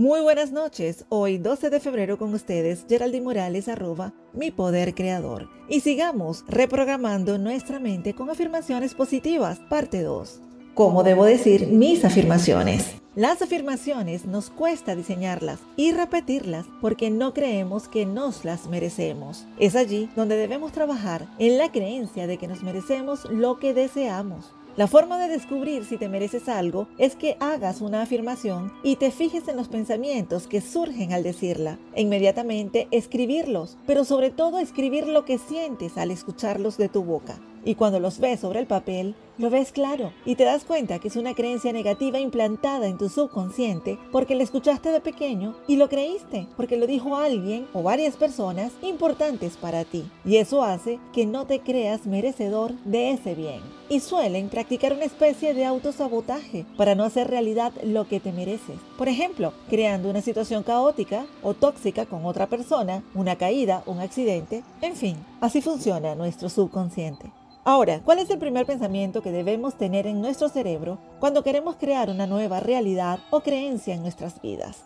Muy buenas noches, hoy 12 de febrero con ustedes, Geraldine Morales, arroba mi poder creador. Y sigamos reprogramando nuestra mente con afirmaciones positivas, parte 2. ¿Cómo debo decir mis afirmaciones? Las afirmaciones nos cuesta diseñarlas y repetirlas porque no creemos que nos las merecemos. Es allí donde debemos trabajar en la creencia de que nos merecemos lo que deseamos. La forma de descubrir si te mereces algo es que hagas una afirmación y te fijes en los pensamientos que surgen al decirla. E inmediatamente escribirlos, pero sobre todo escribir lo que sientes al escucharlos de tu boca. Y cuando los ves sobre el papel, lo ves claro y te das cuenta que es una creencia negativa implantada en tu subconsciente porque la escuchaste de pequeño y lo creíste porque lo dijo alguien o varias personas importantes para ti. Y eso hace que no te creas merecedor de ese bien. Y suelen practicar una especie de autosabotaje para no hacer realidad lo que te mereces. Por ejemplo, creando una situación caótica o tóxica con otra persona, una caída, un accidente, en fin, así funciona nuestro subconsciente. Ahora, ¿cuál es el primer pensamiento que debemos tener en nuestro cerebro cuando queremos crear una nueva realidad o creencia en nuestras vidas?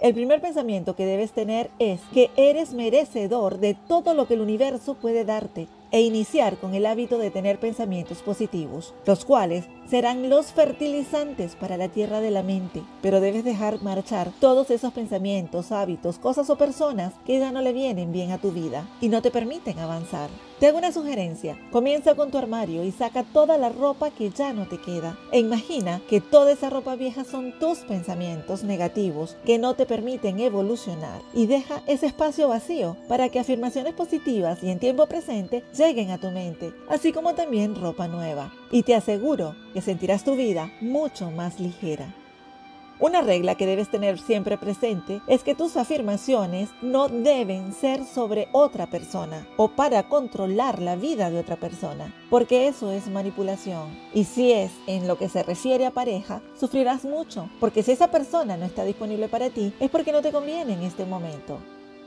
El primer pensamiento que debes tener es que eres merecedor de todo lo que el universo puede darte e iniciar con el hábito de tener pensamientos positivos, los cuales serán los fertilizantes para la tierra de la mente, pero debes dejar marchar todos esos pensamientos, hábitos, cosas o personas que ya no le vienen bien a tu vida y no te permiten avanzar. Te hago una sugerencia, comienza con tu armario y saca toda la ropa que ya no te queda. E imagina que toda esa ropa vieja son tus pensamientos negativos que no te permiten evolucionar. Y deja ese espacio vacío para que afirmaciones positivas y en tiempo presente lleguen a tu mente, así como también ropa nueva. Y te aseguro que sentirás tu vida mucho más ligera. Una regla que debes tener siempre presente es que tus afirmaciones no deben ser sobre otra persona o para controlar la vida de otra persona, porque eso es manipulación. Y si es en lo que se refiere a pareja, sufrirás mucho, porque si esa persona no está disponible para ti es porque no te conviene en este momento.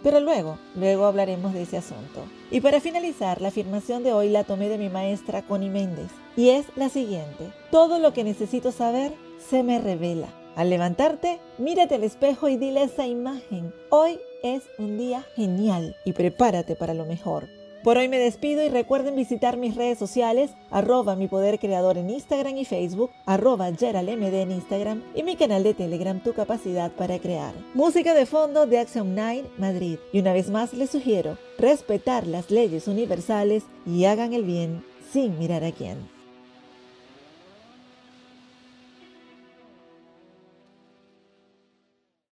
Pero luego, luego hablaremos de ese asunto. Y para finalizar, la afirmación de hoy la tomé de mi maestra Connie Méndez. Y es la siguiente. Todo lo que necesito saber se me revela. Al levantarte, mírate al espejo y dile esa imagen, hoy es un día genial y prepárate para lo mejor. Por hoy me despido y recuerden visitar mis redes sociales, arroba mi poder creador en Instagram y Facebook, arroba GeraldMD en Instagram y mi canal de Telegram Tu Capacidad para Crear. Música de fondo de Action 9 Madrid. Y una vez más les sugiero respetar las leyes universales y hagan el bien sin mirar a quién.